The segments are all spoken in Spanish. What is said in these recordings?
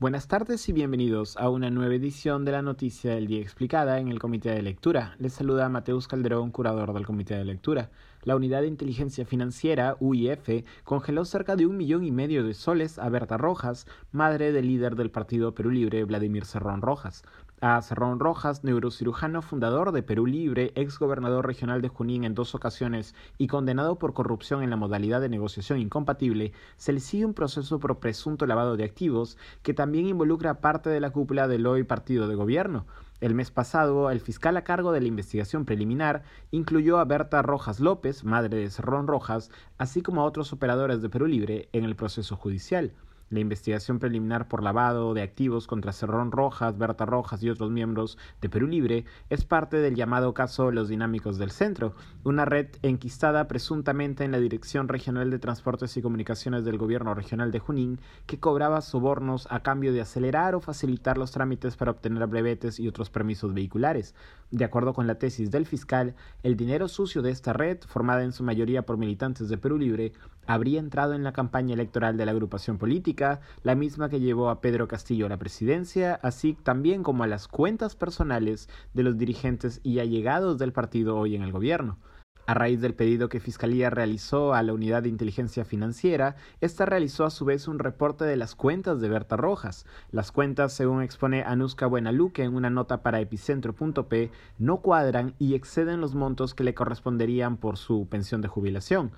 Buenas tardes y bienvenidos a una nueva edición de la Noticia del Día Explicada en el Comité de Lectura. Les saluda Mateus Calderón, curador del Comité de Lectura. La Unidad de Inteligencia Financiera, UIF, congeló cerca de un millón y medio de soles a Berta Rojas, madre del líder del Partido Perú Libre, Vladimir Cerrón Rojas. A Cerrón Rojas, neurocirujano fundador de Perú Libre, ex gobernador regional de Junín en dos ocasiones y condenado por corrupción en la modalidad de negociación incompatible, se le sigue un proceso por presunto lavado de activos que también involucra parte de la cúpula del hoy partido de gobierno. El mes pasado, el fiscal a cargo de la investigación preliminar incluyó a Berta Rojas López, madre de Cerrón Rojas, así como a otros operadores de Perú Libre en el proceso judicial. La investigación preliminar por lavado de activos contra Cerrón Rojas, Berta Rojas y otros miembros de Perú Libre es parte del llamado caso Los Dinámicos del Centro, una red enquistada presuntamente en la Dirección Regional de Transportes y Comunicaciones del Gobierno Regional de Junín, que cobraba sobornos a cambio de acelerar o facilitar los trámites para obtener brevetes y otros permisos vehiculares. De acuerdo con la tesis del fiscal, el dinero sucio de esta red, formada en su mayoría por militantes de Perú Libre, habría entrado en la campaña electoral de la agrupación política, la misma que llevó a Pedro Castillo a la presidencia, así también como a las cuentas personales de los dirigentes y allegados del partido hoy en el gobierno. A raíz del pedido que Fiscalía realizó a la Unidad de Inteligencia Financiera, esta realizó a su vez un reporte de las cuentas de Berta Rojas. Las cuentas, según expone Anuska Buenaluque en una nota para epicentro.p, no cuadran y exceden los montos que le corresponderían por su pensión de jubilación.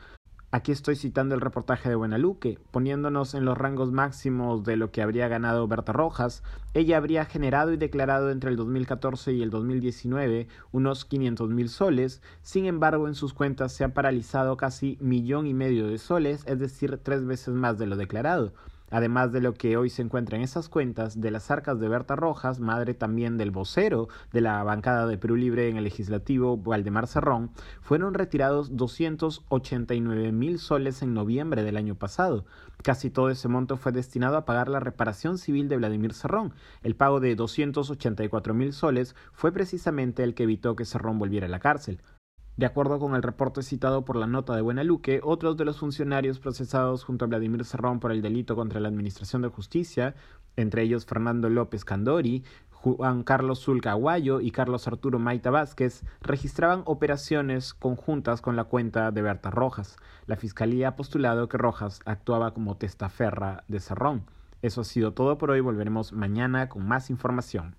Aquí estoy citando el reportaje de Buenaluque, poniéndonos en los rangos máximos de lo que habría ganado Berta Rojas, ella habría generado y declarado entre el 2014 y el 2019 unos 500 mil soles, sin embargo en sus cuentas se han paralizado casi millón y medio de soles, es decir, tres veces más de lo declarado además de lo que hoy se encuentra en esas cuentas de las arcas de Berta Rojas, madre también del vocero de la bancada de Perú Libre en el legislativo, Valdemar Cerrón, fueron retirados 289 mil soles en noviembre del año pasado. Casi todo ese monto fue destinado a pagar la reparación civil de Vladimir Cerrón. El pago de 284 mil soles fue precisamente el que evitó que Cerrón volviera a la cárcel. De acuerdo con el reporte citado por la nota de Buenaluque, otros de los funcionarios procesados junto a Vladimir Serrón por el delito contra la Administración de Justicia, entre ellos Fernando López Candori, Juan Carlos Zulca Aguayo y Carlos Arturo Maita Vázquez, registraban operaciones conjuntas con la cuenta de Berta Rojas. La Fiscalía ha postulado que Rojas actuaba como testaferra de Serrón. Eso ha sido todo por hoy, volveremos mañana con más información.